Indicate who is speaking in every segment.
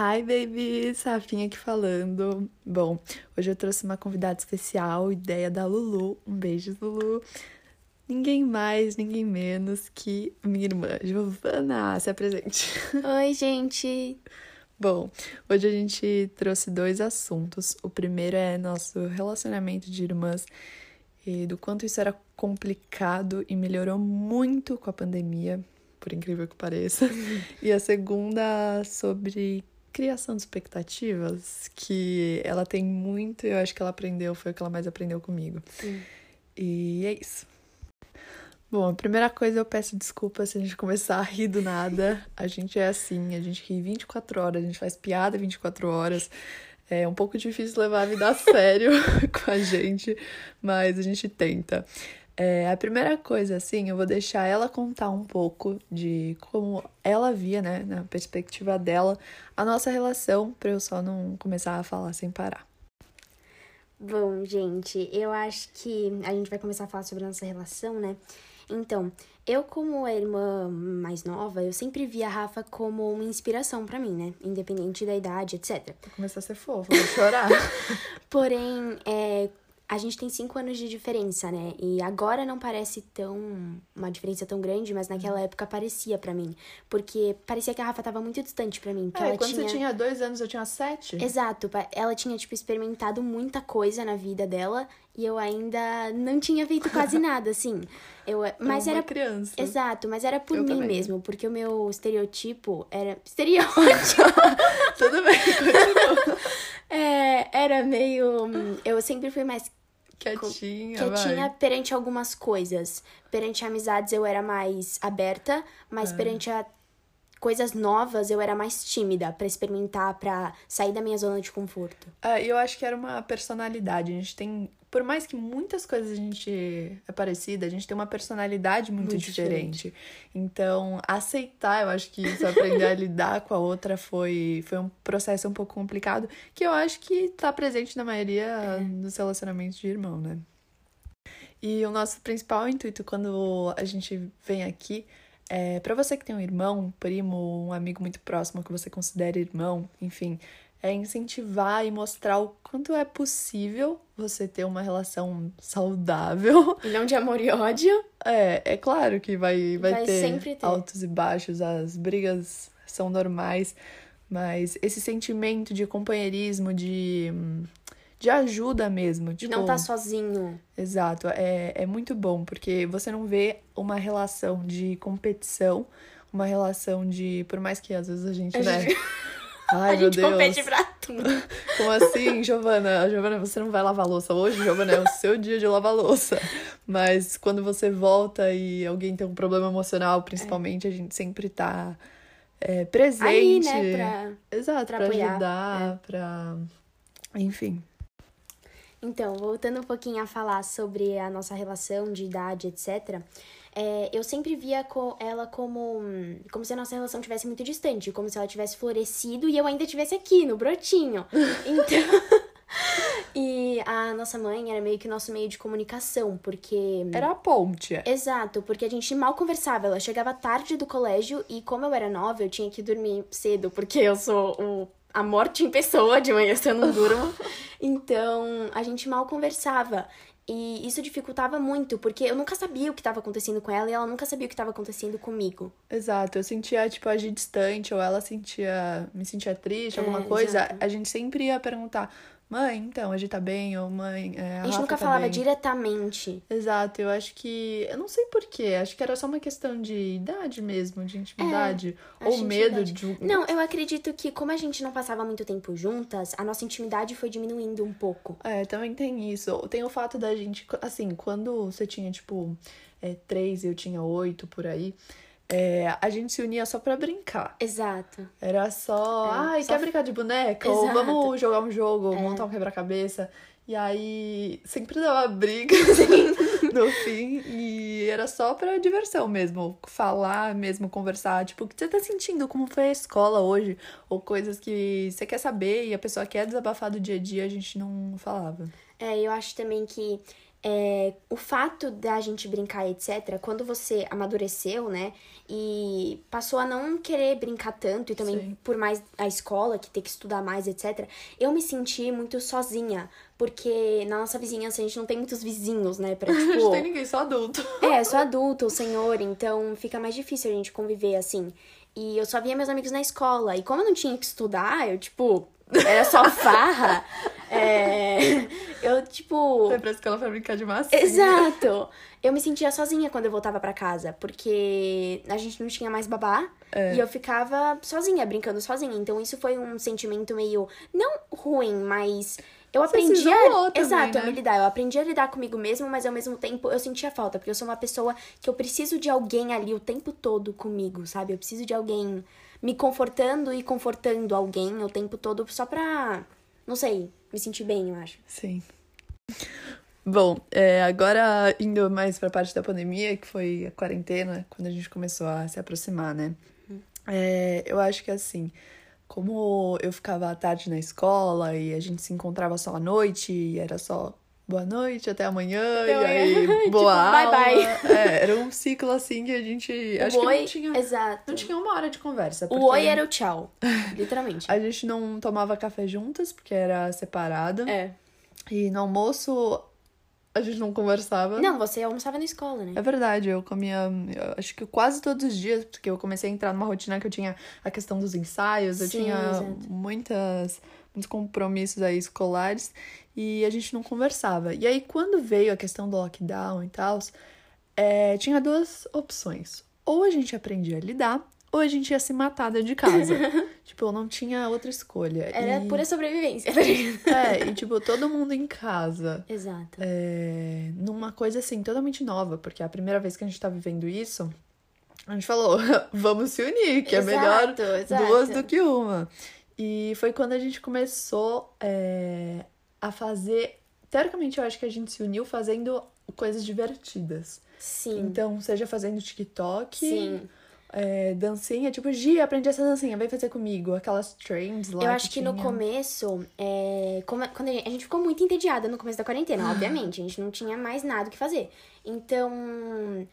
Speaker 1: Hi, babies! Rafinha aqui falando. Bom, hoje eu trouxe uma convidada especial, ideia da Lulu. Um beijo, Lulu. Ninguém mais, ninguém menos que minha irmã, Giovana. Se apresente.
Speaker 2: Oi, gente!
Speaker 1: Bom, hoje a gente trouxe dois assuntos. O primeiro é nosso relacionamento de irmãs e do quanto isso era complicado e melhorou muito com a pandemia, por incrível que pareça. E a segunda sobre criação de expectativas, que ela tem muito, eu acho que ela aprendeu, foi o que ela mais aprendeu comigo.
Speaker 2: Sim.
Speaker 1: E é isso. Bom, a primeira coisa eu peço desculpa se a gente começar a rir do nada. A gente é assim, a gente ri 24 horas, a gente faz piada 24 horas. É um pouco difícil levar a vida a sério com a gente, mas a gente tenta. É, a primeira coisa, assim, eu vou deixar ela contar um pouco de como ela via, né, na perspectiva dela, a nossa relação, pra eu só não começar a falar sem parar.
Speaker 2: Bom, gente, eu acho que a gente vai começar a falar sobre a nossa relação, né? Então, eu como a irmã mais nova, eu sempre via a Rafa como uma inspiração para mim, né? Independente da idade, etc.
Speaker 1: Vou começar a ser fofa, vou chorar.
Speaker 2: Porém, é, a gente tem cinco anos de diferença, né? E agora não parece tão uma diferença tão grande, mas naquela época parecia para mim, porque parecia que a Rafa tava muito distante para mim. Que
Speaker 1: é,
Speaker 2: ela
Speaker 1: quando
Speaker 2: tinha...
Speaker 1: você tinha dois anos, eu tinha sete.
Speaker 2: Exato, ela tinha tipo experimentado muita coisa na vida dela e eu ainda não tinha feito quase nada, assim. Eu, mas
Speaker 1: uma
Speaker 2: era
Speaker 1: criança.
Speaker 2: Exato, mas era por
Speaker 1: Eu
Speaker 2: mim
Speaker 1: também.
Speaker 2: mesmo, porque o meu estereotipo era estereótipo.
Speaker 1: Tudo bem, continua.
Speaker 2: é, era meio eu sempre fui mais
Speaker 1: Quietinha,
Speaker 2: quietinha
Speaker 1: vai.
Speaker 2: perante algumas coisas. Perante amizades eu era mais aberta, mas perante a coisas novas eu era mais tímida pra experimentar, pra sair da minha zona de conforto.
Speaker 1: Ah, e eu acho que era uma personalidade. A gente tem. Por mais que muitas coisas a gente é parecida, a gente tem uma personalidade muito,
Speaker 2: Muito
Speaker 1: diferente. Então, aceitar, eu acho que isso, aprender a lidar com a outra foi, foi um processo um pouco complicado, que eu acho que tá presente na maioria dos relacionamentos de irmão, né? E o nosso principal intuito quando a gente vem aqui é para você que tem um irmão, um primo, um amigo muito próximo que você considera irmão, enfim, é incentivar e mostrar o quanto é possível você ter uma relação saudável.
Speaker 2: E não de amor e ódio.
Speaker 1: É, é claro que vai, vai,
Speaker 2: Vai
Speaker 1: ter,
Speaker 2: ter.
Speaker 1: altos e baixos, as brigas são normais, mas esse sentimento de companheirismo, de, de ajuda mesmo,
Speaker 2: De
Speaker 1: tipo,
Speaker 2: não estar sozinho.
Speaker 1: Exato, é, é muito bom, porque você não vê uma relação de competição, uma relação de. Por mais que às vezes a gente,
Speaker 2: A
Speaker 1: né?
Speaker 2: gente-
Speaker 1: Ai,
Speaker 2: a
Speaker 1: meu
Speaker 2: gente
Speaker 1: Deus.
Speaker 2: compete pra tudo.
Speaker 1: Como assim, Giovana? Giovana, você não vai lavar louça hoje? Giovana, é o seu dia de lavar louça. Mas quando você volta e alguém tem um problema emocional, principalmente, a gente sempre tá é, presente.
Speaker 2: Aí, né, pra...
Speaker 1: Exato,
Speaker 2: pra
Speaker 1: pra,
Speaker 2: apoiar,
Speaker 1: ajudar, pra. Enfim.
Speaker 2: Então, voltando um pouquinho a falar sobre a nossa relação de idade, etc. é, eu sempre via co- ela como, como se a nossa relação tivesse muito distante, como se ela tivesse florescido e eu ainda estivesse aqui, no brotinho. Então. e a nossa mãe era meio que o nosso meio de comunicação, porque.
Speaker 1: Era a ponte.
Speaker 2: Exato, porque a gente mal conversava. Ela chegava tarde do colégio e, como eu era nova, eu tinha que dormir cedo, porque eu sou o, a morte em pessoa, de manhã eu não durmo. Então, a gente mal conversava. E isso dificultava muito, porque eu nunca sabia o que estava acontecendo com ela e ela nunca sabia o que estava acontecendo comigo.
Speaker 1: Exato, eu sentia, tipo, agir distante, ou ela sentia, me sentia triste,
Speaker 2: É,
Speaker 1: alguma coisa,
Speaker 2: exato.
Speaker 1: a gente sempre ia perguntar, mãe, então, a gente tá bem, ou mãe, é, a,
Speaker 2: A gente
Speaker 1: Rafa
Speaker 2: nunca
Speaker 1: tá
Speaker 2: falava
Speaker 1: bem.
Speaker 2: diretamente.
Speaker 1: Exato, eu acho que, eu não sei porquê, acho que era só uma questão de idade mesmo, de intimidade, ou
Speaker 2: acho
Speaker 1: medo
Speaker 2: intimidade.
Speaker 1: de...
Speaker 2: Não, eu acredito que, como a gente não passava muito tempo juntas, a nossa intimidade foi diminuindo um pouco.
Speaker 1: É, também tem isso. Tem o fato da gente, assim, quando você tinha, tipo, é, três e eu tinha oito por aí, é, a gente se unia só pra brincar.
Speaker 2: Exato.
Speaker 1: Era só,
Speaker 2: É,
Speaker 1: ai,
Speaker 2: só
Speaker 1: quer brincar de boneca? Ou
Speaker 2: Exato. É.
Speaker 1: vamos jogar um jogo, montar um quebra-cabeça. E aí sempre dava briga no fim. E era só pra diversão mesmo. Falar mesmo, conversar. Tipo, o que você tá sentindo? Como foi a escola hoje? Ou coisas que você quer saber e a pessoa quer desabafar do dia a dia, a gente não falava.
Speaker 2: É, eu acho também que é, o fato da gente brincar, etc., quando você amadureceu, né, e passou a não querer brincar tanto, e também
Speaker 1: Sim.
Speaker 2: por mais a escola, que tem que estudar mais, etc., eu me senti muito sozinha, porque na nossa vizinhança a gente não tem muitos vizinhos, né, pra,
Speaker 1: Não
Speaker 2: tipo...
Speaker 1: tem ninguém, só adulto.
Speaker 2: É, sou adulto, o senhor, então fica mais difícil a gente conviver assim. E eu só via meus amigos na escola. E como eu não tinha que estudar, eu, tipo, era só farra. é, eu, tipo.
Speaker 1: Foi pra escola pra brincar de massinha.
Speaker 2: Exato! Eu me sentia sozinha quando eu voltava pra casa, porque a gente não tinha mais babá
Speaker 1: É.
Speaker 2: e eu ficava sozinha, brincando sozinha. Então isso foi um sentimento meio não ruim, mas eu
Speaker 1: Você
Speaker 2: aprendi a
Speaker 1: também,
Speaker 2: exato, a
Speaker 1: né?
Speaker 2: me lidar. Eu aprendi a lidar comigo mesmo, mas ao mesmo tempo eu sentia falta, porque eu sou uma pessoa que eu preciso de alguém ali o tempo todo comigo, sabe? Eu preciso de alguém me confortando e confortando alguém o tempo todo só pra, não sei, me sentir bem, eu acho.
Speaker 1: Sim. Bom, é, agora indo mais pra parte da pandemia, que foi a quarentena, quando a gente começou a se aproximar, né? É, eu acho que assim, como eu ficava à tarde na escola e a gente se encontrava só à noite, e era só boa noite, até amanhã, e
Speaker 2: Até
Speaker 1: aí
Speaker 2: amanhã. Tipo,
Speaker 1: boa
Speaker 2: bye,
Speaker 1: aula.
Speaker 2: bye.
Speaker 1: É, era um ciclo assim que a gente. Acho
Speaker 2: o oi,
Speaker 1: que não tinha,
Speaker 2: exato.
Speaker 1: não tinha uma hora de conversa.
Speaker 2: O oi era o tchau, literalmente.
Speaker 1: A gente não tomava café juntas, porque era separada.
Speaker 2: É.
Speaker 1: E no almoço a gente não conversava.
Speaker 2: Não, você almoçava na escola, né?
Speaker 1: É verdade, eu comia, eu acho que quase todos os dias, porque eu comecei a entrar numa rotina que eu tinha a questão dos ensaios, eu
Speaker 2: Sim,
Speaker 1: tinha
Speaker 2: exato.
Speaker 1: muitas, muitos compromissos aí escolares e a gente não conversava. E aí, quando veio a questão do lockdown e tal, é, tinha duas opções. Ou a gente aprendia a lidar, ou a gente ia se matar dentro de casa. tipo, eu não tinha outra escolha.
Speaker 2: Era
Speaker 1: e...
Speaker 2: pura sobrevivência, tá?
Speaker 1: É, e tipo, todo mundo em casa.
Speaker 2: Exato.
Speaker 1: É, numa coisa assim, totalmente nova, porque é a primeira vez que a gente tá vivendo isso, a gente falou, vamos se unir, que é melhor
Speaker 2: Exato, exato.
Speaker 1: duas do que uma. E foi quando a gente começou é, a fazer. Teoricamente, eu acho que a gente se uniu fazendo coisas divertidas.
Speaker 2: Sim.
Speaker 1: Então, seja fazendo TikTok,
Speaker 2: Sim.
Speaker 1: é, dancinha, tipo, Gia, aprendi essa dancinha, vem fazer comigo. Aquelas trends lá.
Speaker 2: Eu acho que no
Speaker 1: tinha.
Speaker 2: começo, é, como- quando a gente, a gente ficou muito entediada no começo da quarentena, obviamente. A gente não tinha mais nada o que fazer. Então.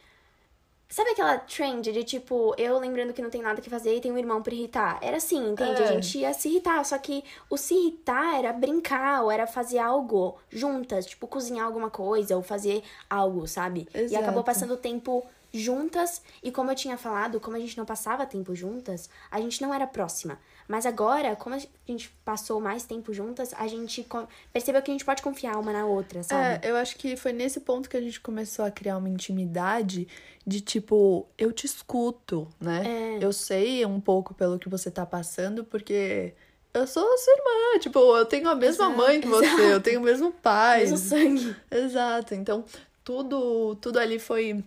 Speaker 2: Sabe aquela trend de tipo, eu lembrando que não tem nada que fazer e tem um irmão pra irritar? Era assim, entende?
Speaker 1: É.
Speaker 2: A gente ia se irritar, só que o se irritar era brincar, ou era fazer algo juntas, tipo, cozinhar alguma coisa, ou fazer algo, sabe? E
Speaker 1: Exato.
Speaker 2: acabou passando tempo juntas, e como eu tinha falado, como a gente não passava tempo juntas, a gente não era próxima. Mas agora, como a gente passou mais tempo juntas, a gente percebeu que a gente pode confiar uma na outra, sabe?
Speaker 1: É, eu acho que foi nesse ponto que a gente começou a criar uma intimidade de tipo, eu te escuto, né?
Speaker 2: É.
Speaker 1: Eu sei um pouco pelo que você tá passando, porque eu sou a sua irmã, tipo, eu tenho a mesma
Speaker 2: Exato,
Speaker 1: mãe que você, eu tenho o mesmo pai.
Speaker 2: Mesmo sangue.
Speaker 1: Exato. Então, tudo, tudo ali foi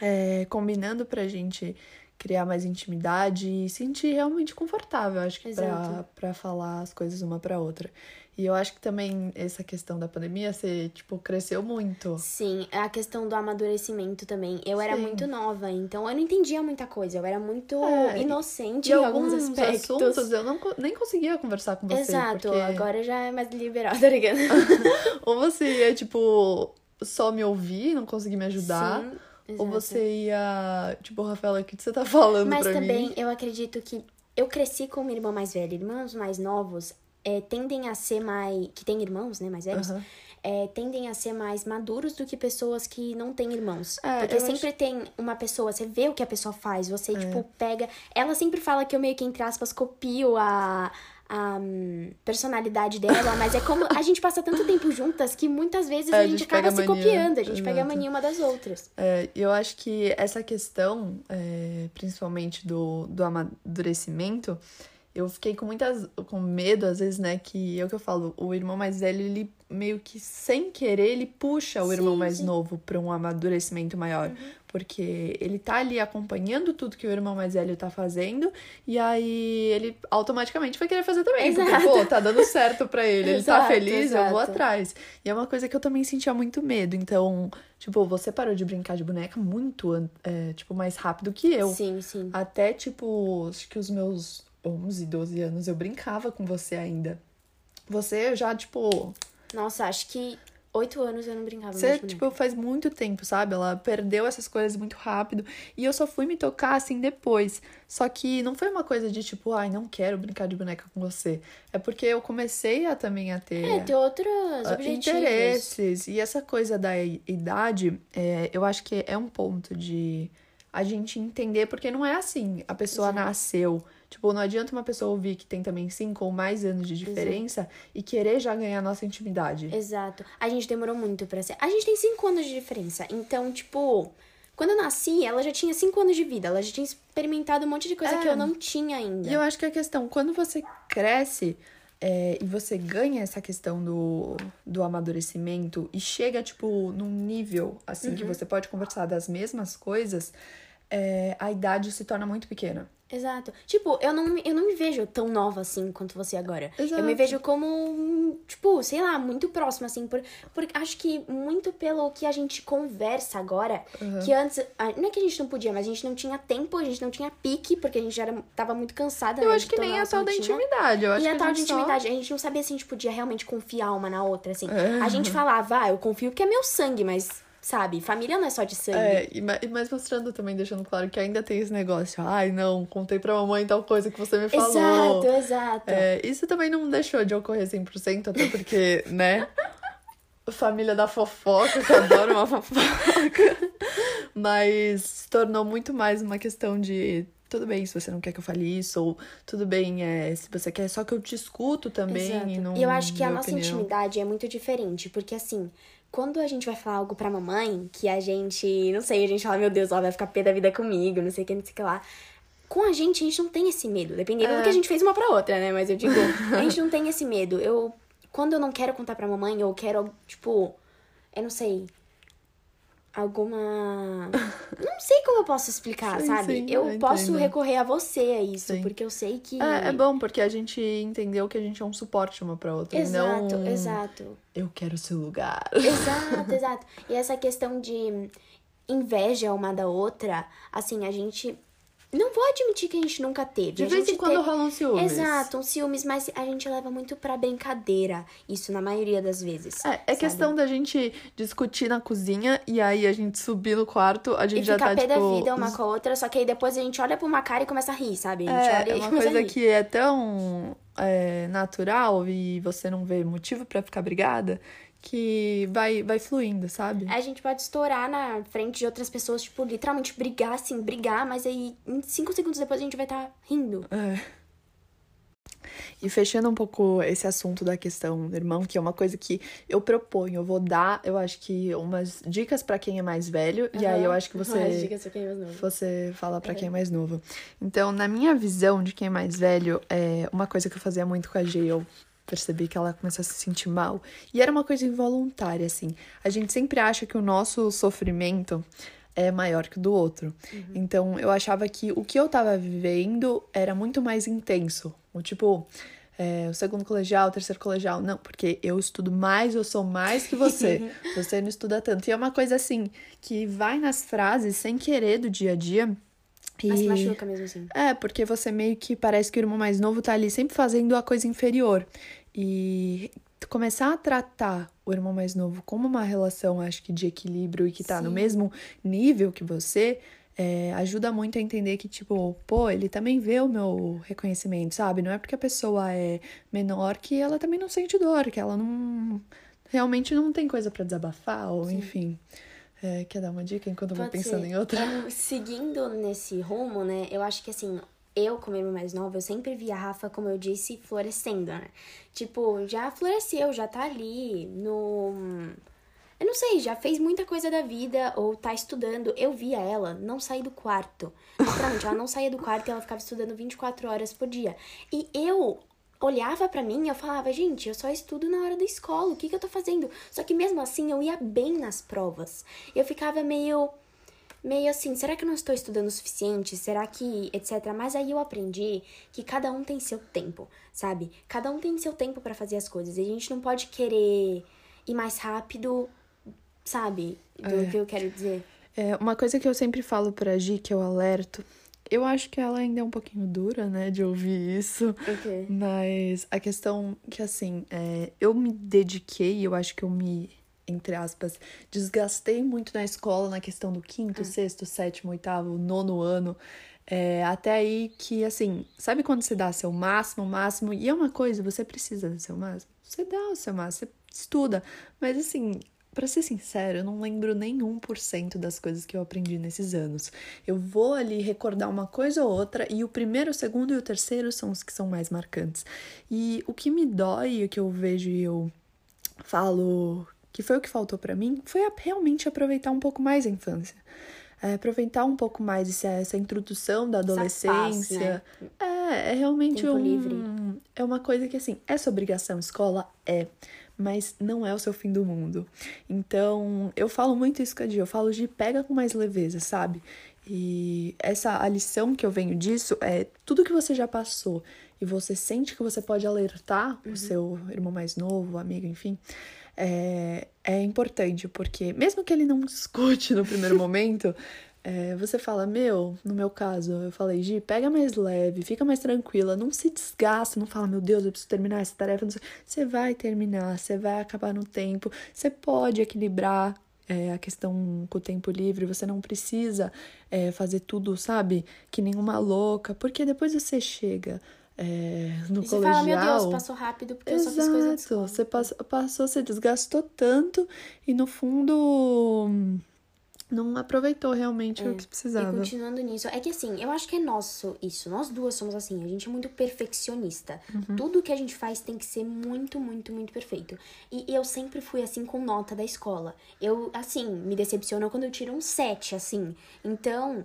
Speaker 1: é, combinando pra gente criar mais intimidade e sentir realmente confortável, acho que pra falar as coisas uma pra outra. E eu acho que também essa questão da pandemia, você, tipo, cresceu muito.
Speaker 2: Sim, a questão do amadurecimento também. Eu era
Speaker 1: Sim.
Speaker 2: muito nova, então eu não entendia muita coisa. Eu era muito
Speaker 1: É,
Speaker 2: inocente em
Speaker 1: alguns
Speaker 2: alguns aspectos.
Speaker 1: assuntos eu não, nem conseguia conversar com você.
Speaker 2: Exato,
Speaker 1: porque
Speaker 2: agora já é mais liberal, tá ligado?
Speaker 1: Ou você ia, tipo, só me ouvir, não conseguir me ajudar.
Speaker 2: Sim,
Speaker 1: Ou
Speaker 2: exato.
Speaker 1: você ia, tipo, Rafaela, o que você tá falando
Speaker 2: Mas também
Speaker 1: mim?
Speaker 2: eu acredito que eu cresci com uma irmã mais velha. Irmãos mais novos é, tendem a ser mais. que tem irmãos, né, mais velhos,
Speaker 1: Aham.
Speaker 2: é, tendem a ser mais maduros do que pessoas que não têm irmãos.
Speaker 1: É,
Speaker 2: Porque sempre tem uma pessoa, você vê o que a pessoa faz, você,
Speaker 1: É.
Speaker 2: tipo, pega. Ela sempre fala que eu meio que, entre aspas, copio a. A hum, personalidade dela, mas é como a gente passa tanto tempo juntas que muitas vezes
Speaker 1: É,
Speaker 2: a
Speaker 1: a
Speaker 2: gente
Speaker 1: gente
Speaker 2: acaba se
Speaker 1: mania,
Speaker 2: copiando, a gente pega a
Speaker 1: exato.
Speaker 2: mania uma das outras.
Speaker 1: É, eu acho que essa questão, é, principalmente do, do amadurecimento, eu fiquei com muitas com medo, às vezes, né? Que é o que eu falo, o irmão mais velho, ele meio que sem querer, ele puxa o
Speaker 2: Sim,
Speaker 1: irmão mais
Speaker 2: sim. Uhum.
Speaker 1: novo para um amadurecimento maior. Porque ele tá ali acompanhando tudo que o irmão mais velho tá fazendo, e aí ele automaticamente vai querer fazer também. Porque,
Speaker 2: Exato.
Speaker 1: pô, tá dando certo pra ele, ele tá
Speaker 2: Exato,
Speaker 1: feliz, eu vou
Speaker 2: exato.
Speaker 1: atrás. E é uma coisa que eu também sentia muito medo. Então, tipo, você parou de brincar de boneca muito, é, tipo, mais rápido que eu.
Speaker 2: Sim, sim.
Speaker 1: Até, tipo, acho que os meus 11, 12 anos eu brincava com você ainda. Você já, tipo,
Speaker 2: Nossa, acho que Oito anos eu não brincava
Speaker 1: Você, tipo, faz muito tempo, sabe? Ela perdeu essas coisas muito rápido. E eu só fui me tocar assim depois. Só que não foi uma coisa de tipo, ai, não quero brincar de boneca com você. É porque eu comecei a também a ter.
Speaker 2: É, ter outros
Speaker 1: ah,
Speaker 2: objetivos.
Speaker 1: interesses. E essa coisa da idade, é, eu acho que é um ponto de a gente entender, porque não é assim. A pessoa
Speaker 2: Exato.
Speaker 1: nasceu. Tipo, não adianta uma pessoa ouvir que tem também cinco ou mais anos de diferença e querer já ganhar a nossa intimidade.
Speaker 2: Exato. A gente demorou muito pra ser. A gente tem cinco anos de diferença. Então, tipo, quando eu nasci, ela já tinha cinco anos de vida. Ela já tinha experimentado um monte de coisa
Speaker 1: É.
Speaker 2: que eu não tinha ainda.
Speaker 1: E eu acho que a questão, quando você cresce é, e você ganha essa questão do, do amadurecimento e chega, tipo, num nível assim
Speaker 2: Uhum.
Speaker 1: que você pode conversar das mesmas coisas, é, a idade se torna muito pequena.
Speaker 2: Exato. Tipo, eu não, eu não me vejo tão nova assim quanto você agora. Eu
Speaker 1: Exato.
Speaker 2: me vejo como, tipo, sei lá, muito próxima, assim. Por, por, acho que muito pelo que a gente conversa agora, que antes. ah, Não é que a gente não podia, mas a gente não tinha tempo, a gente não tinha pique, porque a gente já era, tava muito cansada.
Speaker 1: Eu
Speaker 2: né,
Speaker 1: acho que nem a tal da intimidade. Eu acho
Speaker 2: E
Speaker 1: que
Speaker 2: a tal de
Speaker 1: gente só-
Speaker 2: intimidade, a gente não sabia se a gente podia realmente confiar uma na outra, assim.
Speaker 1: É.
Speaker 2: A gente falava, ah, eu confio que é meu sangue, mas, sabe, família não é só de sangue.
Speaker 1: É, e ma- mas mostrando também, deixando claro que ainda tem esse negócio. Ai, não, contei pra mamãe tal coisa que você me falou.
Speaker 2: exato, exato.
Speaker 1: É, isso também não deixou de ocorrer 100%, até porque, né? Família da fofoca, que adora uma fofoca. Mas se tornou muito mais uma questão de. Tudo bem se você não quer que eu fale isso, ou tudo bem é, se você quer só que eu te escuto também.
Speaker 2: Exato.
Speaker 1: E, não,
Speaker 2: E eu acho que a nossa
Speaker 1: opinião.
Speaker 2: intimidade é muito diferente, porque assim, quando a gente vai falar algo pra mamãe, que a gente, não sei, a gente fala, meu Deus, ela vai ficar pé da vida comigo, não sei o que, não sei o que lá. Com a gente, a gente não tem esse medo, dependendo
Speaker 1: É.
Speaker 2: do que a gente fez uma pra outra, né? Mas eu digo, a gente não tem esse medo. Eu, quando eu não quero contar pra mamãe, eu quero, tipo, eu não sei, alguma. Não sei como eu posso explicar,
Speaker 1: Sim,
Speaker 2: sabe?
Speaker 1: sim,
Speaker 2: eu
Speaker 1: eu
Speaker 2: posso
Speaker 1: entendo.
Speaker 2: recorrer a você a isso,
Speaker 1: Sim.
Speaker 2: porque eu sei que.
Speaker 1: É, é bom, porque a gente entendeu que a gente é um suporte uma pra outra.
Speaker 2: Exato,
Speaker 1: não
Speaker 2: exato.
Speaker 1: eu quero seu lugar.
Speaker 2: Exato, exato. E essa questão de inveja uma da outra, assim, a gente. Não vou admitir que a gente nunca teve.
Speaker 1: De vez em quando
Speaker 2: te-
Speaker 1: rolam ciúmes.
Speaker 2: Exato, um ciúmes, mas a gente leva muito pra brincadeira. Isso na maioria das vezes.
Speaker 1: É, é questão da gente discutir na cozinha e aí a gente subir no quarto, a gente
Speaker 2: E
Speaker 1: já tá,
Speaker 2: pé
Speaker 1: tipo...
Speaker 2: da vida uma com a outra, só que aí depois a gente olha pra uma cara e começa a rir, sabe? A gente
Speaker 1: É,
Speaker 2: olha
Speaker 1: é uma coisa que é tão é, natural e você não vê motivo pra ficar brigada que vai, vai fluindo, sabe?
Speaker 2: A gente pode estourar na frente de outras pessoas, tipo, literalmente brigar, assim, brigar, mas aí em cinco segundos depois a gente vai estar rindo.
Speaker 1: É. E fechando um pouco esse assunto da questão do irmão, que é uma coisa que eu proponho, eu vou dar, eu acho que umas dicas pra quem é mais velho, e aí eu acho que você
Speaker 2: As dicas pra quem é mais novo.
Speaker 1: você fala pra quem é mais novo. Então, na minha visão de quem é mais velho, é uma coisa que eu fazia muito com a G, eu percebi que ela começou a se sentir mal. E era uma coisa involuntária, assim. A gente sempre acha que o nosso sofrimento é maior que o do outro. Então, eu achava que o que eu tava vivendo era muito mais intenso. O tipo, é, o segundo colegial, o terceiro colegial. Não, porque eu estudo mais, eu sou mais que você. você não estuda tanto. E é uma coisa assim, que vai nas frases sem querer do dia a dia.
Speaker 2: Mas
Speaker 1: e-
Speaker 2: machuca mesmo assim.
Speaker 1: é, porque você meio que parece que o irmão mais novo tá ali sempre fazendo a coisa inferior. E começar a tratar o irmão mais novo como uma relação, acho que de equilíbrio e que tá no
Speaker 2: Sim.
Speaker 1: mesmo nível que você, é, ajuda muito a entender que, tipo, pô, ele também vê o meu reconhecimento, sabe? Não é porque a pessoa é menor que ela também não sente dor, que ela não. Realmente não tem coisa pra desabafar, ou enfim. É, quer dar uma dica enquanto eu vou pensando
Speaker 2: ser.
Speaker 1: em outra?
Speaker 2: Eu, seguindo nesse rumo, né? Eu acho que assim, eu, como irmã mais nova, eu sempre vi a Rafa, como eu disse, florescendo, né? Tipo, já floresceu, já tá ali no. Eu não sei, já fez muita coisa da vida ou tá estudando. Eu via ela não sair do quarto. Literalmente, ela não saía do quarto e ela ficava estudando 24 horas por dia. E eu olhava pra mim e eu falava, gente, eu só estudo na hora da escola, o que que eu tô fazendo? Só que mesmo assim eu ia bem nas provas. Eu ficava meio meio assim, será que eu não estou estudando o suficiente? Será que, etc. Mas aí eu aprendi que cada um tem seu tempo, sabe? Cada um tem seu tempo pra fazer as coisas. E a gente não pode querer ir mais rápido, sabe? Do
Speaker 1: É.
Speaker 2: que eu quero dizer.
Speaker 1: É, uma coisa que eu sempre falo pra Gi, que eu alerto, eu acho que ela ainda é um pouquinho dura, né, de ouvir isso.
Speaker 2: Ok.
Speaker 1: Mas a questão que, assim, é, eu me dediquei, eu acho que eu me entre aspas, desgastei muito na escola na questão do quinto,
Speaker 2: Ah.
Speaker 1: sexto, sétimo, oitavo, nono ano. É, até aí que, assim, sabe quando você dá seu máximo, máximo, e é uma coisa, você precisa do seu máximo? Você dá o seu máximo, você estuda. Mas, assim, pra ser sincero, eu não lembro nem 1% das coisas que eu aprendi nesses anos. Eu vou ali recordar uma coisa ou outra, e o primeiro, o segundo e o terceiro são os que são mais marcantes. E o que me dói, o que eu vejo e eu falo que foi o que faltou pra mim, foi a- realmente aproveitar um pouco mais a infância. É, aproveitar um pouco mais essa, essa introdução da
Speaker 2: Essa paz,
Speaker 1: adolescência. É, é realmente
Speaker 2: Tempo
Speaker 1: um,
Speaker 2: livre.
Speaker 1: é uma coisa que assim, sua obrigação, escola é, mas não é o seu fim do mundo. Então, eu falo muito isso com a Di, eu falo de pega com mais leveza, sabe? E essa a lição que eu venho disso é tudo que você já passou e você sente que você pode alertar o seu irmão mais novo, amigo, enfim, é, é importante, porque mesmo que ele não escute no primeiro momento, é, você fala, meu, no meu caso, eu falei, Gi, pega mais leve, fica mais tranquila, não se desgasta, não fala, meu Deus, eu preciso terminar essa tarefa. Você vai terminar, você vai acabar no tempo, você pode equilibrar é, a questão com o tempo livre, você não precisa é, fazer tudo, sabe, que nenhuma louca, porque depois você chega é, no
Speaker 2: E você
Speaker 1: colegial.
Speaker 2: fala, meu Deus, passou rápido porque eu só fiz coisa
Speaker 1: Exato.
Speaker 2: escola.
Speaker 1: Você passou, passou, você desgastou tanto e no fundo não aproveitou realmente o que
Speaker 2: E
Speaker 1: precisava.
Speaker 2: continuando nisso, é que assim, eu acho que é nosso isso. Nós duas somos assim, a gente é muito perfeccionista.
Speaker 1: Uhum.
Speaker 2: Tudo que a gente faz tem que ser muito, muito, muito perfeito. E eu sempre fui assim com nota da escola. Eu, assim, me decepciono quando eu tiro um 7, assim. Então,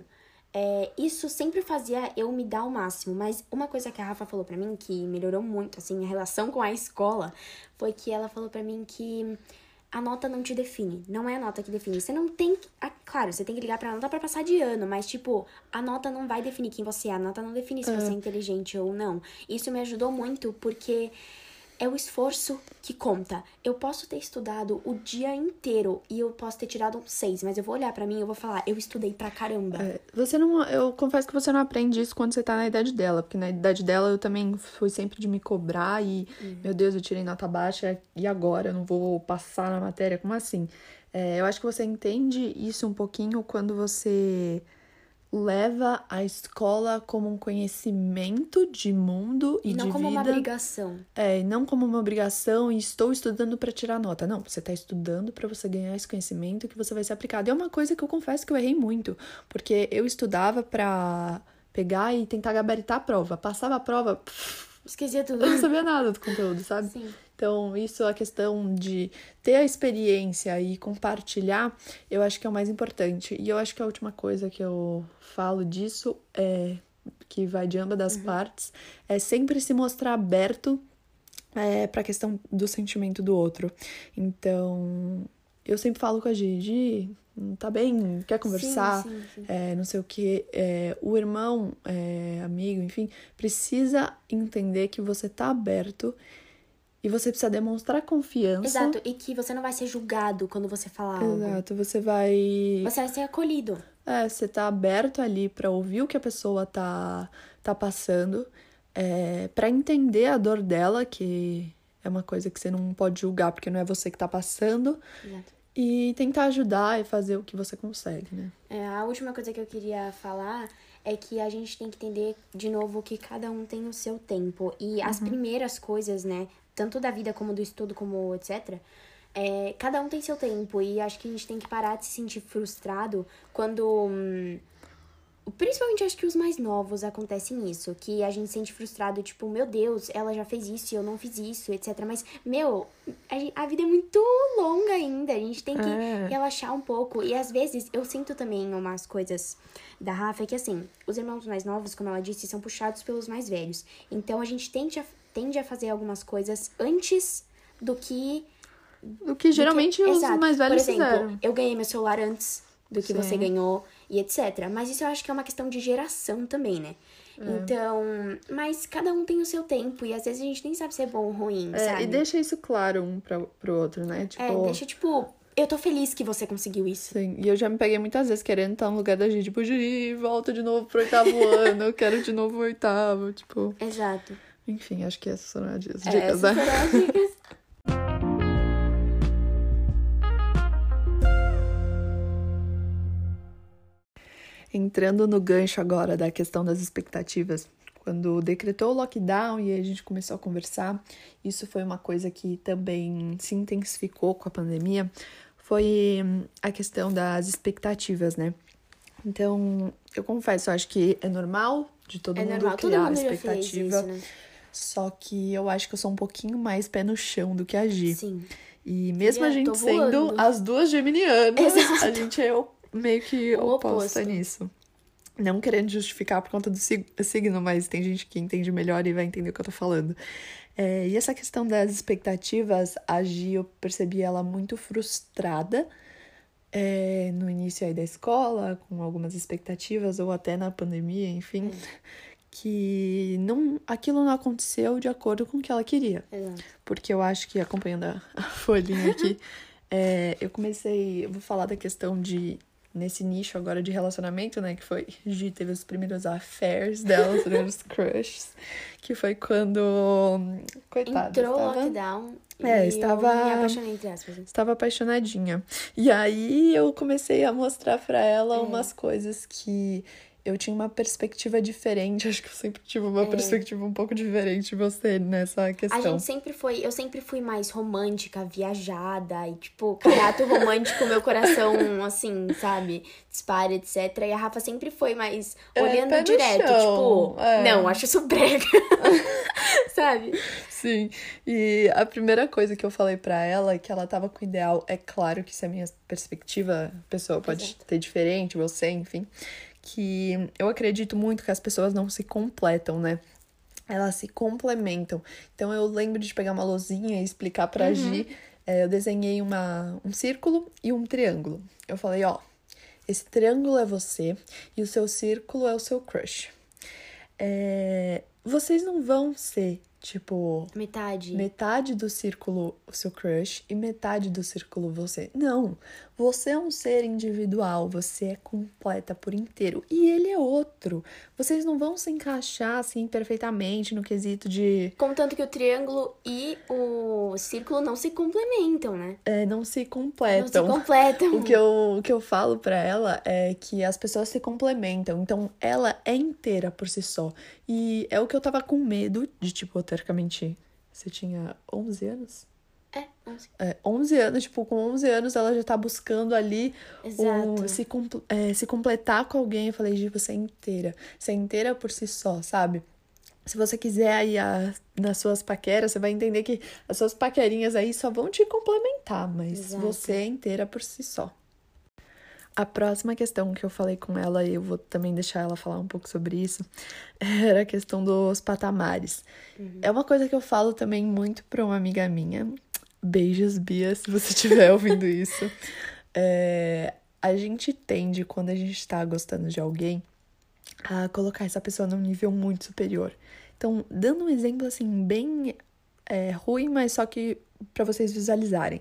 Speaker 2: é, isso sempre fazia eu me dar o máximo. Mas uma coisa que a Rafa falou pra mim, que melhorou muito, assim, a relação com a escola, foi que ela falou pra mim que a nota não te define. Não é a nota que define. Você não tem. que- claro, você tem que ligar pra nota pra passar de ano, mas, tipo, a nota não vai definir quem você é. A nota não define se você é inteligente ou não. Isso me ajudou muito porque é o esforço que conta. Eu posso ter estudado o dia inteiro e eu posso ter tirado um 6, mas eu vou olhar pra mim e eu vou falar, eu estudei pra caramba.
Speaker 1: É, Você não. Eu confesso que você não aprende isso quando você tá na idade dela, porque na idade dela eu também fui sempre de me cobrar e, meu Deus, eu tirei nota baixa e agora eu não vou passar na matéria? Como assim? É, eu acho que você entende isso um pouquinho quando você leva a escola como um conhecimento de mundo e
Speaker 2: E não
Speaker 1: de
Speaker 2: como
Speaker 1: vida.
Speaker 2: uma obrigação.
Speaker 1: É, e não como uma obrigação e estou estudando para tirar nota. Não, você está estudando para você ganhar esse conhecimento que você vai ser aplicado. E é uma coisa que eu confesso que eu errei muito, porque eu estudava para pegar e tentar gabaritar a prova. Passava a prova, pff,
Speaker 2: Esquecia tudo.
Speaker 1: eu não sabia nada do conteúdo, sabe?
Speaker 2: Sim.
Speaker 1: Então, isso, a questão de ter a experiência e compartilhar, eu acho que é o mais importante. E eu acho que a última coisa que eu falo disso é que vai de ambas das partes, é sempre se mostrar aberto é, para a questão do sentimento do outro. Então, eu sempre falo com a Gigi, tá bem? Quer conversar?
Speaker 2: Sim, sim, sim.
Speaker 1: é, não sei o que, é, o irmão, é, amigo, enfim, precisa entender que você tá aberto e você precisa demonstrar confiança.
Speaker 2: Exato, e que você não vai ser julgado quando você falar algo.
Speaker 1: Exato, você vai.
Speaker 2: Você vai ser acolhido.
Speaker 1: É, você tá aberto ali pra ouvir o que a pessoa tá, tá passando, é, para entender a dor dela, que é uma coisa que você não pode julgar porque não é você que tá passando,
Speaker 2: Exato.
Speaker 1: E tentar ajudar e fazer o que você consegue, né?
Speaker 2: É, a última coisa que eu queria falar é que a gente tem que entender, de novo, que cada um tem o seu tempo. E as primeiras coisas, né, tanto da vida como do estudo, como etc., é, cada um tem seu tempo. E acho que a gente tem que parar de se sentir frustrado quando. hum, Principalmente acho que os mais novos acontecem isso, que a gente se sente frustrado, tipo, meu Deus, ela já fez isso e eu não fiz isso, etc. Mas, meu, a, gen- a vida é muito longa ainda, a gente tem que
Speaker 1: É.
Speaker 2: relaxar um pouco. E às vezes eu sinto também umas coisas da Rafa, é que assim, os irmãos mais novos, como ela disse, são puxados pelos mais velhos. Então a gente tende a, tende a fazer algumas coisas antes do que
Speaker 1: O que geralmente os
Speaker 2: Exato.
Speaker 1: mais velhos
Speaker 2: Por exemplo,
Speaker 1: fizeram.
Speaker 2: eu ganhei meu celular antes do que
Speaker 1: Sim.
Speaker 2: você ganhou e etc. Mas isso eu acho que é uma questão de geração também, né?
Speaker 1: É.
Speaker 2: Então, mas cada um tem o seu tempo e às vezes a gente nem sabe se é bom ou ruim,
Speaker 1: É,
Speaker 2: sabe?
Speaker 1: e deixa isso claro um pra, pro outro, né? Tipo,
Speaker 2: É, deixa tipo, eu tô feliz que você conseguiu isso.
Speaker 1: Sim, e eu já me peguei muitas vezes querendo estar no lugar da Gigi, tipo, Gigi, volta de novo pro oitavo ano, eu quero de novo o oitavo, tipo...
Speaker 2: Exato.
Speaker 1: Enfim, acho que essas foram as dicas,
Speaker 2: É,
Speaker 1: dicas,
Speaker 2: essas
Speaker 1: né?
Speaker 2: foram as dicas.
Speaker 1: Entrando no gancho agora da questão das expectativas, quando decretou o lockdown e a gente começou a conversar, isso foi uma coisa que também se intensificou com a pandemia, foi a questão das expectativas, né? Então, eu confesso, eu acho que é normal de todo
Speaker 2: É
Speaker 1: mundo
Speaker 2: normal, todo
Speaker 1: criar
Speaker 2: mundo já
Speaker 1: expectativa.
Speaker 2: isso, né?
Speaker 1: Só que eu acho que eu sou um pouquinho mais pé no chão do que agir.
Speaker 2: Sim.
Speaker 1: E mesmo a
Speaker 2: Yeah,
Speaker 1: gente sendo as duas geminianas,
Speaker 2: Exato.
Speaker 1: a gente é o- meio que
Speaker 2: O
Speaker 1: oposta
Speaker 2: oposto.
Speaker 1: nisso. Não querendo justificar por conta do sig- signo, mas tem gente que entende melhor e vai entender o que eu tô falando. É, e essa questão das expectativas, a Gi, eu percebi ela muito frustrada é, no início aí da escola, com algumas expectativas, ou até na pandemia, enfim, que não, aquilo não aconteceu de acordo com o que ela queria
Speaker 2: Exato.
Speaker 1: porque eu acho que acompanhando a, a folhinha aqui, é, eu comecei, eu vou falar da questão de nesse nicho agora de relacionamento, né, que foi Gi teve os primeiros affairs dela, os primeiros crushes, que foi quando coitada,
Speaker 2: Entrou o lockdown
Speaker 1: É, estava-
Speaker 2: eu me apaixonei, entre aspas.
Speaker 1: estava apaixonadinha. E aí eu comecei a mostrar pra ela
Speaker 2: É.
Speaker 1: umas coisas que eu tinha uma perspectiva diferente, acho que eu sempre tive uma perspectiva um pouco diferente de você nessa
Speaker 2: A
Speaker 1: questão.
Speaker 2: gente sempre foi, eu sempre fui mais romântica, viajada e tipo, caráter romântico, meu coração assim, sabe, dispara, etc. E a Rafa sempre foi mais
Speaker 1: É,
Speaker 2: olhando
Speaker 1: no
Speaker 2: direto,
Speaker 1: chão,
Speaker 2: tipo,
Speaker 1: é.
Speaker 2: não, acho isso brega. sabe?
Speaker 1: Sim, e a primeira coisa que eu falei pra ela é que ela tava com o ideal, é claro que isso é a minha perspectiva, a pessoa pode
Speaker 2: Exato.
Speaker 1: ter diferente, você, enfim, que eu acredito muito que as pessoas não se completam, né? Elas se complementam. Então eu lembro de pegar uma luzinha e explicar pra Gi, é, eu desenhei uma, um círculo e um triângulo. Eu falei, ó, esse triângulo é você e o seu círculo é o seu crush. É, vocês não vão ser, tipo,
Speaker 2: Metade.
Speaker 1: metade do círculo o seu crush e metade do círculo você. Não. Você é um ser individual, você é completa por inteiro e ele é outro. Vocês não vão se encaixar assim perfeitamente no quesito de
Speaker 2: Contanto que o triângulo e o círculo não se complementam, né?
Speaker 1: é, não se
Speaker 2: Não se
Speaker 1: completam.
Speaker 2: completam.
Speaker 1: O que eu, o que eu falo pra ela é que as pessoas se complementam. Então, ela é inteira por si só. E é o que eu tava com medo de, tipo, teoricamente, você tinha 11 anos?
Speaker 2: É, não sei.
Speaker 1: É, 11 anos, tipo, com 11 anos ela já tá buscando ali o, se, é, se completar com alguém. Eu falei, Gi, você é inteira. Você é inteira por si só, sabe? Se você quiser aí a- nas suas paqueras, você vai entender que as suas paquerinhas aí só vão te complementar, mas
Speaker 2: Exato.
Speaker 1: você é inteira por si só. A próxima questão que eu falei com ela, e eu vou também deixar ela falar um pouco sobre isso, era a questão dos patamares. É uma coisa que eu falo também muito pra uma amiga minha. Beijos, Bia, se você estiver ouvindo isso. É, a gente tende, quando a gente tá gostando de alguém, a colocar essa pessoa num nível muito superior. Então, dando um exemplo assim, bem é, ruim, mas só que pra vocês visualizarem.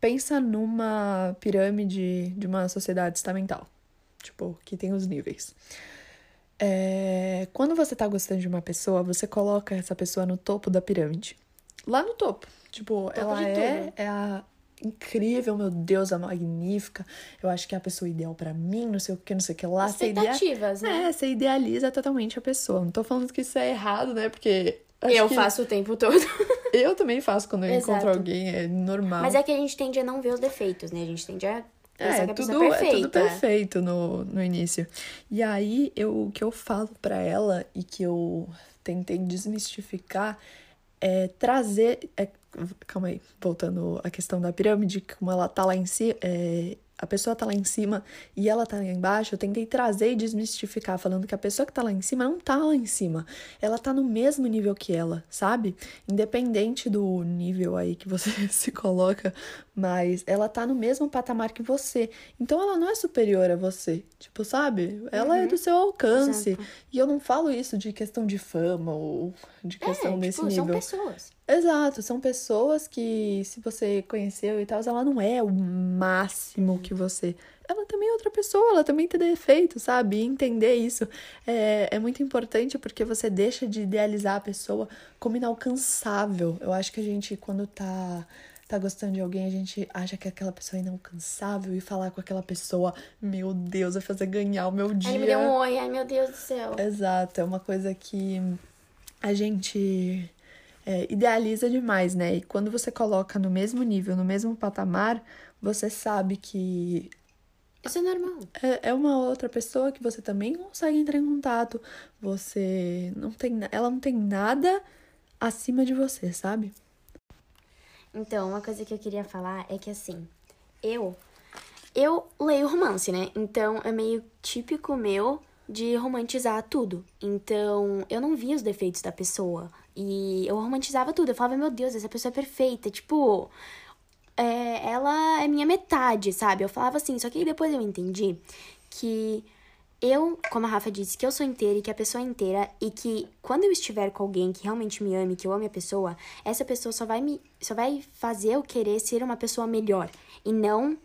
Speaker 1: Pensa numa pirâmide de uma sociedade estamental. Tipo, que tem os níveis. É, quando você tá gostando de uma pessoa, você coloca essa pessoa no topo da pirâmide. Lá no topo. Tipo, ela
Speaker 2: de
Speaker 1: é, é a incrível, meu Deus, a magnífica. Eu acho que é a pessoa ideal pra mim, não sei o que, não sei o que lá. Você idea-
Speaker 2: Expectativas, né?
Speaker 1: É, você idealiza totalmente a pessoa. Não tô falando que isso é errado, né? Porque.
Speaker 2: eu
Speaker 1: que
Speaker 2: faço o tempo todo.
Speaker 1: Eu também faço quando eu
Speaker 2: Exato.
Speaker 1: encontro alguém, é normal.
Speaker 2: Mas é que a gente tende a não ver os defeitos, né? A gente tende a pensar
Speaker 1: É,
Speaker 2: que a
Speaker 1: tudo,
Speaker 2: é perfeita.
Speaker 1: é tudo perfeito no, no início. E aí, eu, o que eu falo pra ela e que eu tentei desmistificar é trazer. é- calma aí, voltando à questão da pirâmide, como ela tá lá em cima. a pessoa tá lá em cima e ela tá lá embaixo, eu tentei trazer e desmistificar, falando que a pessoa que tá lá em cima não tá lá em cima. Ela tá no mesmo nível que ela, sabe? Independente do nível aí que você se coloca, mas ela tá no mesmo patamar que você. Então ela não é superior a você. Tipo, sabe? Ela é do seu alcance.
Speaker 2: Exato.
Speaker 1: E eu não falo isso de questão de fama ou de questão
Speaker 2: é,
Speaker 1: desse
Speaker 2: tipo,
Speaker 1: nível.
Speaker 2: são pessoas.
Speaker 1: Exato, são pessoas que, se você conheceu e tal, ela não é o máximo que você. Ela também é outra pessoa, ela também tem defeito, sabe? E entender isso é, é muito importante porque você deixa de idealizar a pessoa como inalcançável. Eu acho que a gente, quando tá tá gostando de alguém, a gente acha que aquela pessoa é inalcançável e falar com aquela pessoa, meu Deus, vai fazer ganhar o meu dia.
Speaker 2: Ele me deu um oi, ai meu Deus do céu.
Speaker 1: Exato, é uma coisa que a gente é, idealiza demais, né? E quando você coloca no mesmo nível, no mesmo patamar, você sabe que
Speaker 2: isso é normal.
Speaker 1: É, é uma outra pessoa que você também consegue entrar em contato. Você não tem. Ela não tem nada acima de você, sabe?
Speaker 2: Então, uma coisa que eu queria falar é que assim, eu eu leio romance, né? Então é meio típico meu de romantizar tudo. Então, eu não via os defeitos da pessoa e eu romantizava tudo. Eu falava, meu Deus, essa pessoa é perfeita, tipo, é, ela é minha metade, sabe? Eu falava assim, só que depois eu entendi que eu, como a Rafa disse, que eu sou inteira e que a pessoa é inteira e que quando eu estiver com alguém que realmente me ame, que eu ame a pessoa, essa pessoa só vai me só vai fazer eu querer ser uma pessoa melhor e não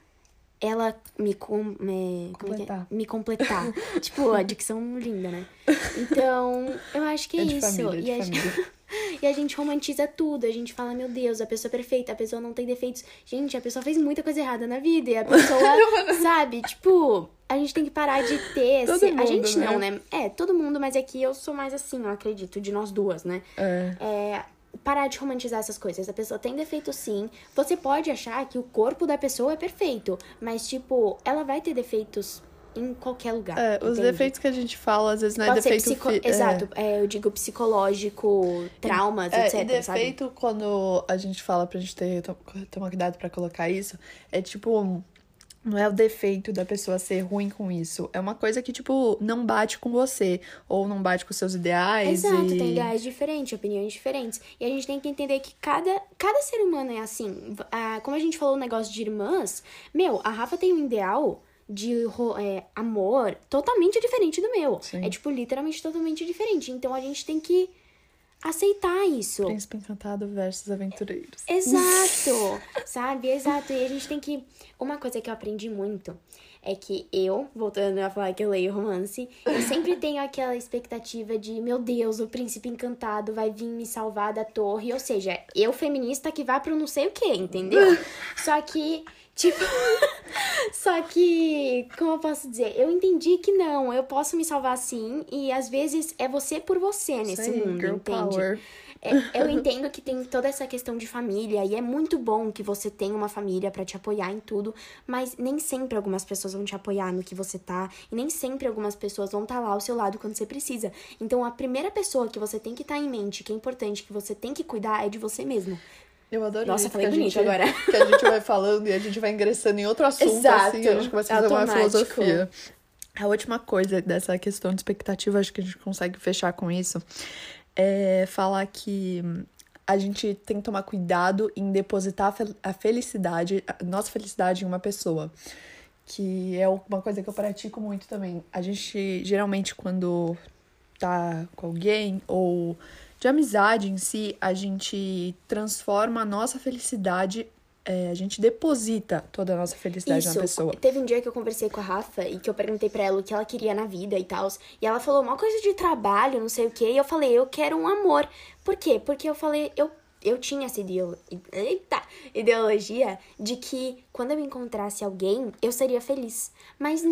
Speaker 2: ela me, com, me, é é?
Speaker 1: completar.
Speaker 2: É? me completar. tipo, a dicção linda, né? Então, eu acho que é,
Speaker 1: é
Speaker 2: isso.
Speaker 1: Família,
Speaker 2: e, a gente, e a gente romantiza tudo. A gente fala, meu Deus, a pessoa é perfeita, a pessoa não tem defeitos. Gente, a pessoa fez muita coisa errada na vida. E a pessoa, sabe, tipo, a gente tem que parar de ter.
Speaker 1: Todo mundo,
Speaker 2: a gente
Speaker 1: né?
Speaker 2: não, né? É, todo mundo, mas é que eu sou mais assim, eu acredito, de nós duas, né?
Speaker 1: É.
Speaker 2: é parar de romantizar essas coisas. A pessoa tem defeito sim. Você pode achar que o corpo da pessoa é perfeito, mas tipo, ela vai ter defeitos em qualquer lugar.
Speaker 1: É, os defeitos que a gente fala, às vezes não é
Speaker 2: Pode
Speaker 1: defeito
Speaker 2: psico...
Speaker 1: fi...
Speaker 2: Exato, é, eu digo psicológico, traumas,
Speaker 1: é,
Speaker 2: etc.
Speaker 1: E defeito,
Speaker 2: sabe?
Speaker 1: quando a gente fala pra gente ter, tomar cuidado pra colocar isso, é tipo não é o defeito da pessoa ser ruim com isso. É uma coisa que, tipo, não bate com você. Ou não bate com seus ideais.
Speaker 2: Exato,
Speaker 1: e...
Speaker 2: tem ideais diferentes, opiniões diferentes. E a gente tem que entender que cada, cada ser humano é assim. Ah, como a gente falou o negócio de irmãs, meu, a Rafa tem um ideal de é, amor totalmente diferente do meu.
Speaker 1: Sim.
Speaker 2: É, tipo, literalmente totalmente diferente. Então a gente tem que aceitar isso.
Speaker 1: Príncipe Encantado versus Aventureiros.
Speaker 2: Exato, sabe? Exato. E a gente tem que. Uma coisa que eu aprendi muito é que eu, voltando a falar que eu leio romance, eu sempre tenho aquela expectativa de, meu Deus, o príncipe encantado vai vir me salvar da torre. Ou seja, eu feminista que vai pro não sei o que, entendeu? Só que. Tipo, só que, como eu posso dizer? Eu entendi que não, eu posso me salvar sim, e às vezes é você por você nesse
Speaker 1: Sei,
Speaker 2: mundo, entende?
Speaker 1: power.
Speaker 2: É, eu entendo que tem toda essa questão de família e é muito bom que você tenha uma família para te apoiar em tudo, mas nem sempre algumas pessoas vão te apoiar no que você tá e nem sempre algumas pessoas vão estar tá lá ao seu lado quando você precisa. Então a primeira pessoa que você tem que estar tá em mente, que é importante, que você tem que cuidar é de você mesmo.
Speaker 1: Eu adoro
Speaker 2: Nossa,
Speaker 1: isso,
Speaker 2: falei
Speaker 1: que a
Speaker 2: bonito
Speaker 1: gente,
Speaker 2: agora.
Speaker 1: Que a gente vai falando e a gente vai ingressando em outro assunto,
Speaker 2: Exato.
Speaker 1: assim, a gente começa a fazer uma
Speaker 2: Automático.
Speaker 1: filosofia. A última coisa dessa questão de expectativa, acho que a gente consegue fechar com isso, é falar que a gente tem que tomar cuidado em depositar a felicidade, a nossa felicidade em uma pessoa. Que é uma coisa que eu pratico muito também. A gente, geralmente, quando tá com alguém ou de amizade em si, a gente transforma a nossa felicidade, é, a gente deposita toda a nossa felicidade
Speaker 2: Isso.
Speaker 1: na pessoa.
Speaker 2: Teve um dia que eu conversei com a Rafa e que eu perguntei pra ela o que ela queria na vida e tal. E ela falou uma coisa de trabalho, não sei o quê. E eu falei, eu quero um amor. Por quê? Porque eu falei, eu, eu tinha essa ideolo... Eita! ideologia de que quando eu encontrasse alguém, eu seria feliz. Mas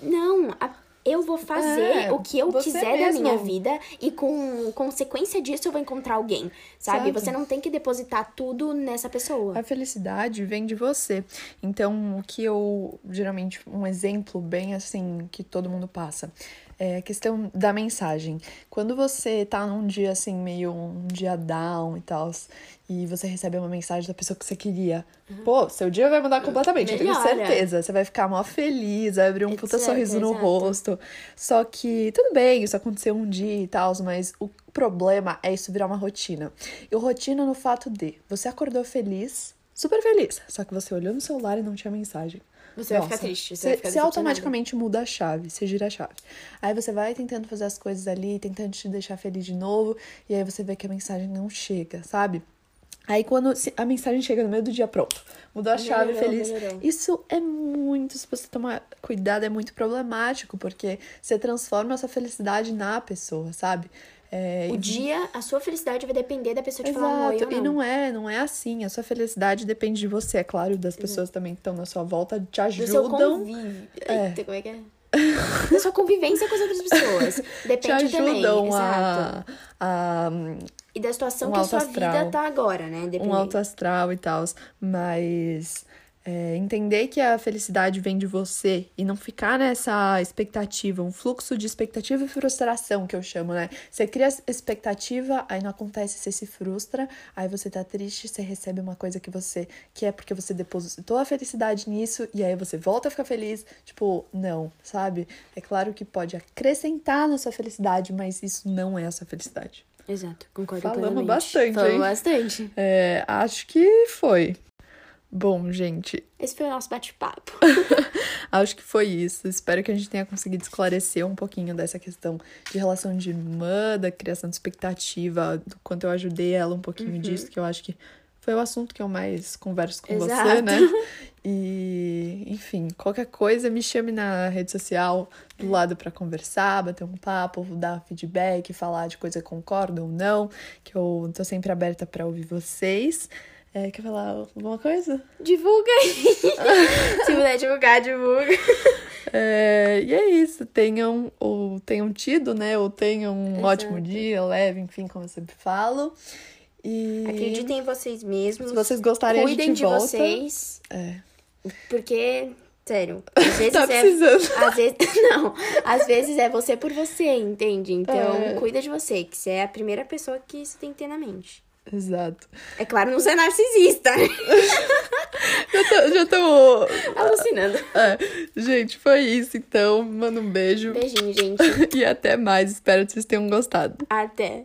Speaker 2: não, a- eu vou fazer
Speaker 1: É,
Speaker 2: o que eu quiser da
Speaker 1: mesmo.
Speaker 2: minha vida e com consequência disso eu vou encontrar alguém, sabe?
Speaker 1: Exato.
Speaker 2: Você não tem que depositar tudo nessa pessoa.
Speaker 1: A felicidade vem de você. Então, o que eu geralmente um exemplo bem assim que todo mundo passa é a questão da mensagem. Quando você tá num dia assim meio um dia down e tal, e você recebe uma mensagem da pessoa que você queria, pô, seu dia vai mudar completamente, eu tenho certeza. Você vai ficar mó feliz, vai abrir um puta sorriso no
Speaker 2: exato.
Speaker 1: rosto. Só que tudo bem, isso aconteceu um dia e tal, mas o problema é isso virar uma rotina. E rotina no fato de você acordou feliz, super feliz, só que você olhou no celular e não tinha mensagem.
Speaker 2: Você vai ficar triste, você
Speaker 1: Você automaticamente muda a chave, você gira a chave. Aí você vai tentando fazer as coisas ali, tentando te deixar feliz de novo, e aí você vê que a mensagem não chega, sabe? Aí quando a mensagem chega no meio do dia, pronto, mudou a chave,
Speaker 2: Melhorou,
Speaker 1: feliz.
Speaker 2: melhorou.
Speaker 1: Isso é muito, se você tomar cuidado, é muito problemático, porque você transforma essa felicidade na pessoa, sabe? É,
Speaker 2: O dia, a sua felicidade vai depender da pessoa te falar um oi
Speaker 1: Exato,
Speaker 2: ou
Speaker 1: e
Speaker 2: não.
Speaker 1: não é, não é assim. A sua felicidade depende de você, é claro, das pessoas também que estão na sua volta, te
Speaker 2: Do seu
Speaker 1: ajudam.
Speaker 2: convívio.
Speaker 1: É.
Speaker 2: Eita, como é que é? da sua convivência com as outras pessoas.
Speaker 1: Te
Speaker 2: Depende também.
Speaker 1: ajudam
Speaker 2: Exato.
Speaker 1: a, a
Speaker 2: E da situação
Speaker 1: um
Speaker 2: que a sua
Speaker 1: astral.
Speaker 2: vida tá agora, né?
Speaker 1: um
Speaker 2: Dependendo.
Speaker 1: alto astral e tal, mas é, entender que a felicidade vem de você e não ficar nessa expectativa, um fluxo de expectativa e frustração que eu chamo, né? Você cria expectativa, aí não acontece, você se frustra, aí você tá triste, você recebe uma coisa que você quer porque você depositou a felicidade nisso e aí você volta a ficar feliz. Tipo, não, sabe? É claro que pode acrescentar na sua felicidade, mas isso não é a sua felicidade.
Speaker 2: Exato, concordo
Speaker 1: Falamos
Speaker 2: plenamente.
Speaker 1: bastante,
Speaker 2: Falamos bastante.
Speaker 1: É, acho que foi. Bom, gente,
Speaker 2: Esse foi o nosso bate-papo.
Speaker 1: acho que foi isso. Espero que a gente tenha conseguido esclarecer um pouquinho dessa questão de relação de irmã, da criação de expectativa, do quanto eu ajudei ela um pouquinho disso, que eu acho que foi o assunto que eu mais converso com você,
Speaker 2: Exato.
Speaker 1: né? E, enfim, qualquer coisa me chame na rede social do lado pra conversar, bater um papo, dar feedback, falar de coisa que concorda ou não, que eu tô sempre aberta pra ouvir vocês. É, quer falar alguma coisa?
Speaker 2: Divulga aí. Se puder divulgar, divulga.
Speaker 1: É, e é isso, tenham ou tenham tido, né? Ou tenham um
Speaker 2: Exato.
Speaker 1: ótimo dia, leve, enfim, como eu sempre falo. E
Speaker 2: Acreditem em vocês mesmos.
Speaker 1: se vocês gostarem, a gente
Speaker 2: de
Speaker 1: volta.
Speaker 2: vocês.
Speaker 1: É.
Speaker 2: Porque, sério, às vezes
Speaker 1: Tá
Speaker 2: é.
Speaker 1: precisando.
Speaker 2: Às vezes, não, às vezes é você por você, entende? Então,
Speaker 1: É.
Speaker 2: cuida de você, que você é a primeira pessoa que você tem que ter na mente.
Speaker 1: Exato.
Speaker 2: É claro, não ser narcisista.
Speaker 1: Já tô
Speaker 2: Alucinando.
Speaker 1: é. Gente, foi isso então. Manda um beijo.
Speaker 2: Beijinho, gente.
Speaker 1: E até mais. Espero que vocês tenham gostado.
Speaker 2: Até.